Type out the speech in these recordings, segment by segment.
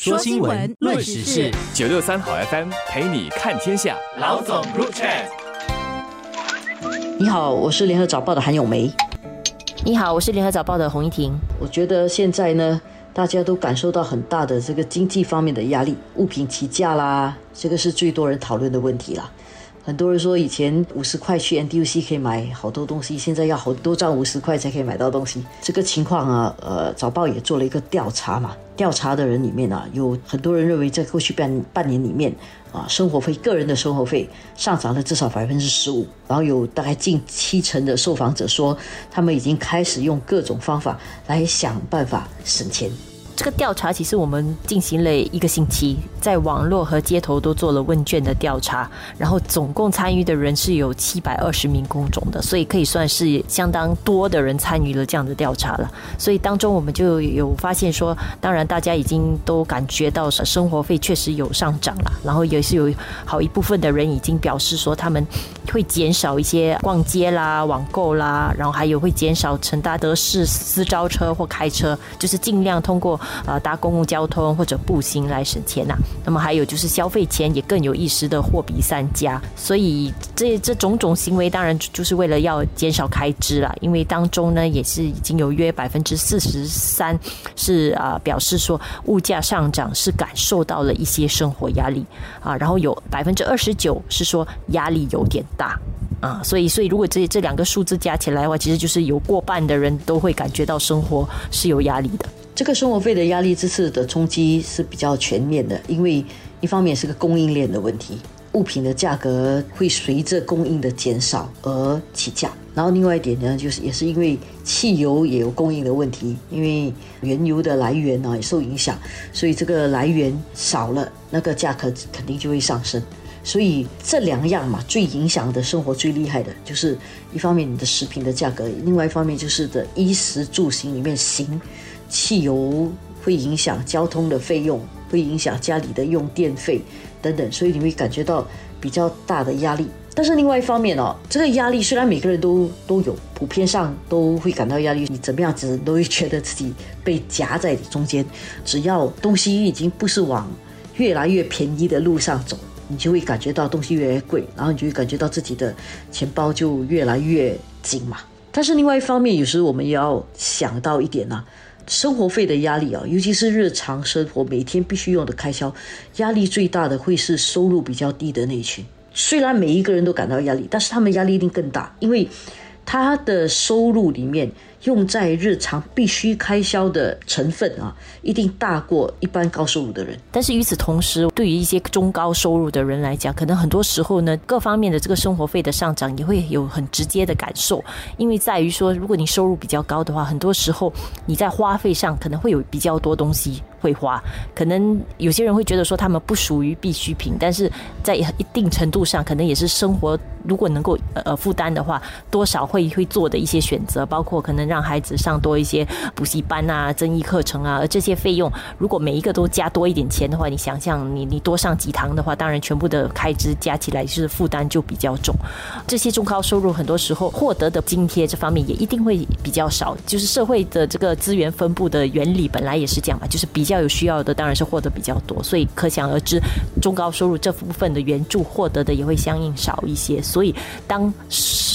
说新闻，论时事，九六三好 FM 陪你看天下。老总入 chat。你好，我是联合早报的韩咏梅。你好，我是联合早报的洪一婷。我觉得现在呢，大家都感受到很大的这个经济方面的压力，物品起价啦，这个是最多人讨论的问题啦。很多人说以前五十块去 NDUC 可以买好多东西，现在要好多张五十块才可以买到东西。这个情况啊，呃，早报也做了一个调查嘛。调查的人里面啊，有很多人认为在过去半半年里面啊，生活费个人的生活费上涨了至少百分之十五。然后有大概近七成的受访者说，他们已经开始用各种方法来想办法省钱。这个调查其实我们进行了一个星期，在网络和街头都做了问卷的调查，然后总共参与的人是有七百二十名工种的，所以可以算是相当多的人参与了这样的调查了。所以当中我们就有发现说，当然大家已经都感觉到生活费确实有上涨了，然后也是有好一部分的人已经表示说他们会减少一些逛街啦、网购啦，然后还有会减少乘搭德士私招车或开车，就是尽量通过。呃，搭公共交通或者步行来省钱呐。那么还有就是消费前也更有意识的货比三家。所以这这种种行为当然就是为了要减少开支啦。因为当中呢也是已经有约百分之四十三是啊表示说物价上涨是感受到了一些生活压力啊，然后有百分之二十九是说压力有点大啊。所以所以如果这这两个数字加起来的话，其实就是有过半的人都会感觉到生活是有压力的。这个生活费的压力这次的冲击是比较全面的，因为一方面是个供应链的问题，物品的价格会随着供应的减少而起价。然后另外一点呢，就是也是因为汽油也有供应的问题，因为原油的来源呢也受影响，所以这个来源少了，那个价格肯定就会上升。所以这两样嘛，最影响的生活最厉害的就是一方面你的食品的价格，另外一方面就是的衣食住行里面行。汽油会影响交通的费用，会影响家里的用电费等等，所以你会感觉到比较大的压力。但是另外一方面哦，这个压力虽然每个人都都有，普遍上都会感到压力。你怎么样子都会觉得自己被夹在中间。只要东西已经不是往越来越便宜的路上走，你就会感觉到东西越来越贵，然后你就会感觉到自己的钱包就越来越紧嘛。但是另外一方面，有时我们也要想到一点呢。生活费的压力啊，尤其是日常生活每天必须用的开销，压力最大的会是收入比较低的那一群。虽然每一个人都感到压力，但是他们压力一定更大，因为他的收入里面。用在日常必须开销的成分啊，一定大过一般高收入的人。但是与此同时，对于一些中高收入的人来讲，可能很多时候呢，各方面的这个生活费的上涨也会有很直接的感受。因为在于说，如果你收入比较高的话，很多时候你在花费上可能会有比较多东西会花。可能有些人会觉得说他们不属于必需品，但是在一定程度上，可能也是生活如果能够呃负担的话，多少会会做的一些选择，包括可能。让孩子上多一些补习班啊、增益课程啊，而这些费用如果每一个都加多一点钱的话，你想象你你多上几堂的话，当然全部的开支加起来是负担就比较重。这些中高收入很多时候获得的津贴这方面也一定会比较少，就是社会的这个资源分布的原理本来也是这样嘛，就是比较有需要的当然是获得比较多，所以可想而知，中高收入这部分的援助获得的也会相应少一些。所以当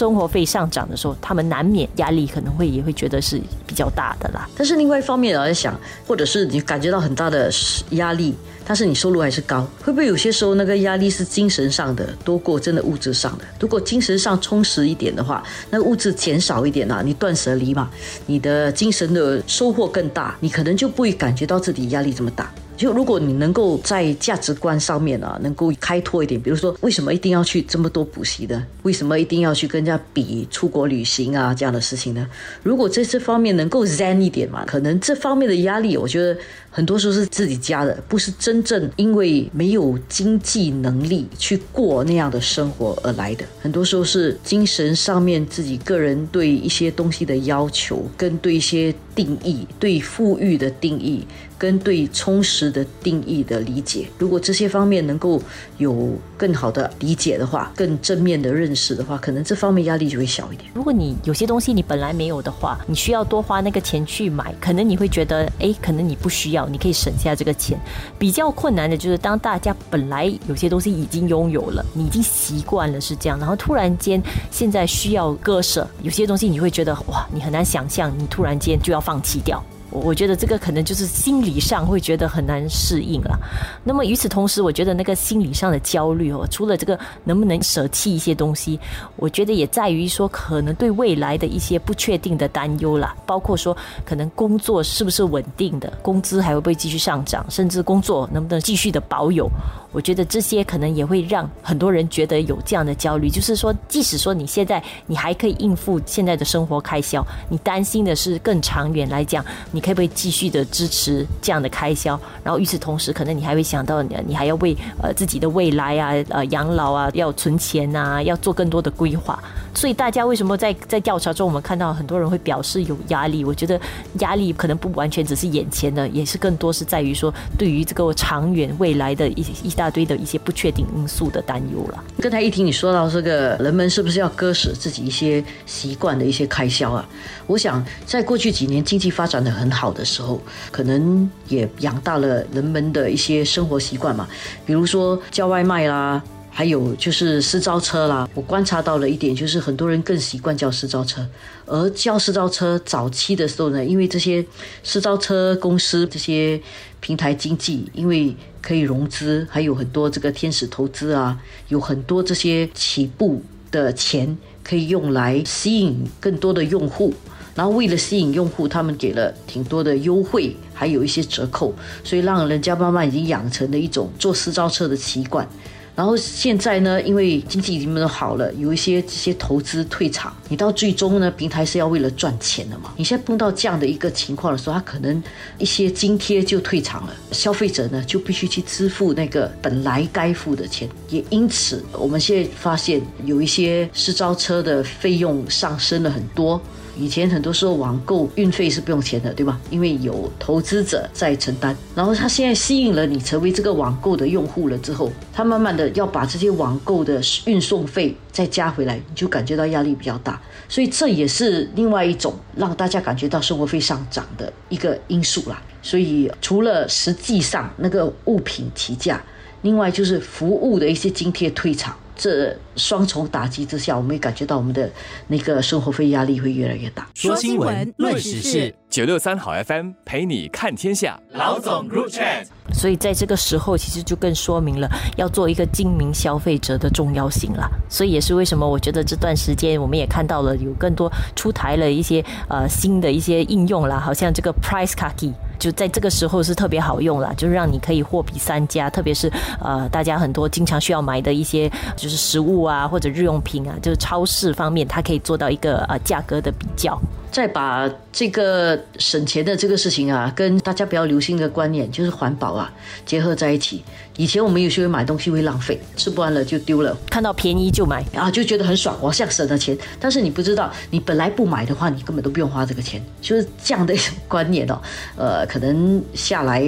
生活费上涨的时候，他们难免压力可能会。也会觉得是比较大的啦，但是另外一方面我在想，或者是你感觉到很大的压力，但是你收入还是高，会不会有些时候那个压力是精神上的多过真的物质上的？如果精神上充实一点的话，那物质减少一点啊，你断舍离嘛，你的精神的收获更大，你可能就不会感觉到自己压力这么大。就如果你能够在价值观上面啊，能够开拓一点，比如说为什么一定要去这么多补习的？为什么一定要去跟人家比出国旅行啊这样的事情呢？如果在这方面能够 zen 一点嘛，可能这方面的压力，我觉得很多时候是自己加的，不是真正因为没有经济能力去过那样的生活而来的。很多时候是精神上面自己个人对一些东西的要求，跟对一些。定义、对富裕的定义。跟对充实的定义的理解，如果这些方面能够有更好的理解的话，更正面的认识的话，可能这方面压力就会小一点。如果你有些东西你本来没有的话，你需要多花那个钱去买，可能你会觉得，哎，可能你不需要，你可以省下这个钱。比较困难的就是当大家本来有些东西已经拥有了，你已经习惯了是这样，然后突然间现在需要割舍，有些东西你会觉得哇，你很难想象，你突然间就要放弃掉。我觉得这个可能就是心理上会觉得很难适应了。那么与此同时，我觉得那个心理上的焦虑哦，除了这个能不能舍弃一些东西，我觉得也在于说可能对未来的一些不确定的担忧啦，包括说可能工作是不是稳定的，工资还会不会继续上涨，甚至工作能不能继续的保有。我觉得这些可能也会让很多人觉得有这样的焦虑，就是说，即使说你现在你还可以应付现在的生活开销，你担心的是更长远来讲，你可不可以继续的支持这样的开销？然后与此同时，可能你还会想到，你还要为呃自己的未来啊、呃养老啊要存钱啊，要做更多的规划。所以大家为什么在在调查中，我们看到很多人会表示有压力？我觉得压力可能不完全只是眼前的，也是更多是在于说对于这个长远未来的一一大堆的一些不确定因素的担忧了。刚才一听你说到这个，人们是不是要割舍自己一些习惯的一些开销啊？我想在过去几年经济发展的很好的时候，可能也养大了人们的一些生活习惯嘛，比如说叫外卖啦。还有就是私招车啦，我观察到了一点，就是很多人更习惯叫私招车，而叫私招车早期的时候呢，因为这些私招车公司这些平台经济，因为可以融资，还有很多这个天使投资啊，有很多这些起步的钱可以用来吸引更多的用户，然后为了吸引用户，他们给了挺多的优惠，还有一些折扣，所以让人家慢慢已经养成了一种坐私招车的习惯。然后现在呢，因为经济已经那么好了，有一些这些投资退场，你到最终呢，平台是要为了赚钱的嘛。你现在碰到这样的一个情况的时候，他可能一些津贴就退场了，消费者呢就必须去支付那个本来该付的钱。也因此，我们现在发现有一些私招车的费用上升了很多。以前很多时候网购运费是不用钱的，对吧？因为有投资者在承担。然后他现在吸引了你成为这个网购的用户了之后，他慢慢的要把这些网购的运送费再加回来，你就感觉到压力比较大。所以这也是另外一种让大家感觉到生活费上涨的一个因素啦。所以除了实际上那个物品提价，另外就是服务的一些津贴退场。这双重打击之下，我们也感觉到我们的那个生活费压力会越来越大。说新闻，论时事，九六三好 FM 陪你看天下。老总 Group Chat。所以在这个时候，其实就更说明了要做一个精明消费者的重要性了。所以也是为什么我觉得这段时间我们也看到了有更多出台了一些呃新的一些应用啦，好像这个 Price c a k i 就在这个时候是特别好用了，就是让你可以货比三家，特别是呃大家很多经常需要买的一些就是食物啊或者日用品啊，就是超市方面，它可以做到一个呃价格的比较。再把这个省钱的这个事情啊，跟大家比较流行的观念就是环保啊结合在一起。以前我们有时候买东西会浪费，吃不完了就丢了，看到便宜就买，啊就觉得很爽，我像省了钱。但是你不知道，你本来不买的话，你根本都不用花这个钱，就是这样的一种观念哦。呃，可能下来。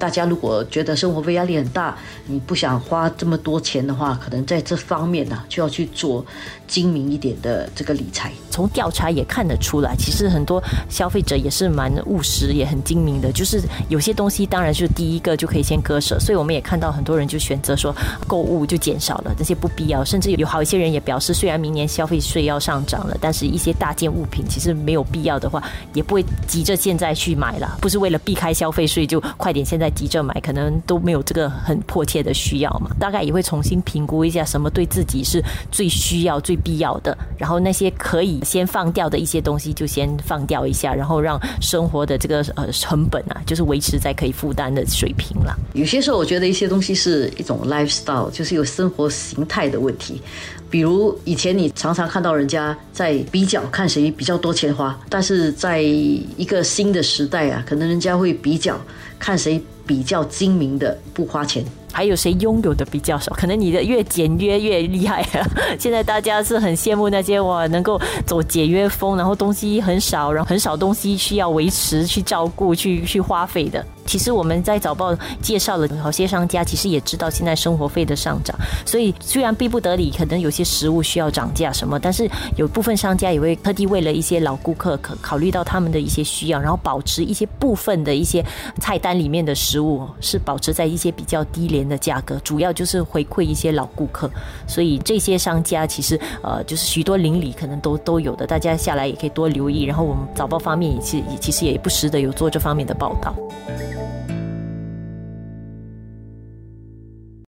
大家如果觉得生活费压力很大，你不想花这么多钱的话，可能在这方面呢就要去做精明一点的这个理财。从调查也看得出来，其实很多消费者也是蛮务实，也很精明的。就是有些东西当然是第一个就可以先割舍，所以我们也看到很多人就选择说购物就减少了这些不必要，甚至有好一些人也表示，虽然明年消费税要上涨了，但是一些大件物品其实没有必要的话，也不会急着现在去买了，不是为了避开消费税就快点现在。急着买，可能都没有这个很迫切的需要嘛。大概也会重新评估一下，什么对自己是最需要、最必要的。然后那些可以先放掉的一些东西，就先放掉一下，然后让生活的这个呃成本啊，就是维持在可以负担的水平了。有些时候，我觉得一些东西是一种 lifestyle，就是有生活形态的问题。比如以前你常常看到人家在比较，看谁比较多钱花，但是在一个新的时代啊，可能人家会比较看谁。比较精明的不花钱，还有谁拥有的比较少？可能你的越简约越厉害啊！现在大家是很羡慕那些哇，能够走简约风，然后东西很少，然后很少东西需要维持、去照顾、去 去花费的。其实我们在早报介绍了好些商家，其实也知道现在生活费的上涨，所以虽然逼不得已，可能有些食物需要涨价什么，但是有部分商家也会特地为了一些老顾客，可考虑到他们的一些需要，然后保持一些部分的一些菜单里面的食物是保持在一些比较低廉的价格，主要就是回馈一些老顾客。所以这些商家其实呃，就是许多邻里可能都都有的，大家下来也可以多留意。然后我们早报方面也其也其实也不时的有做这方面的报道。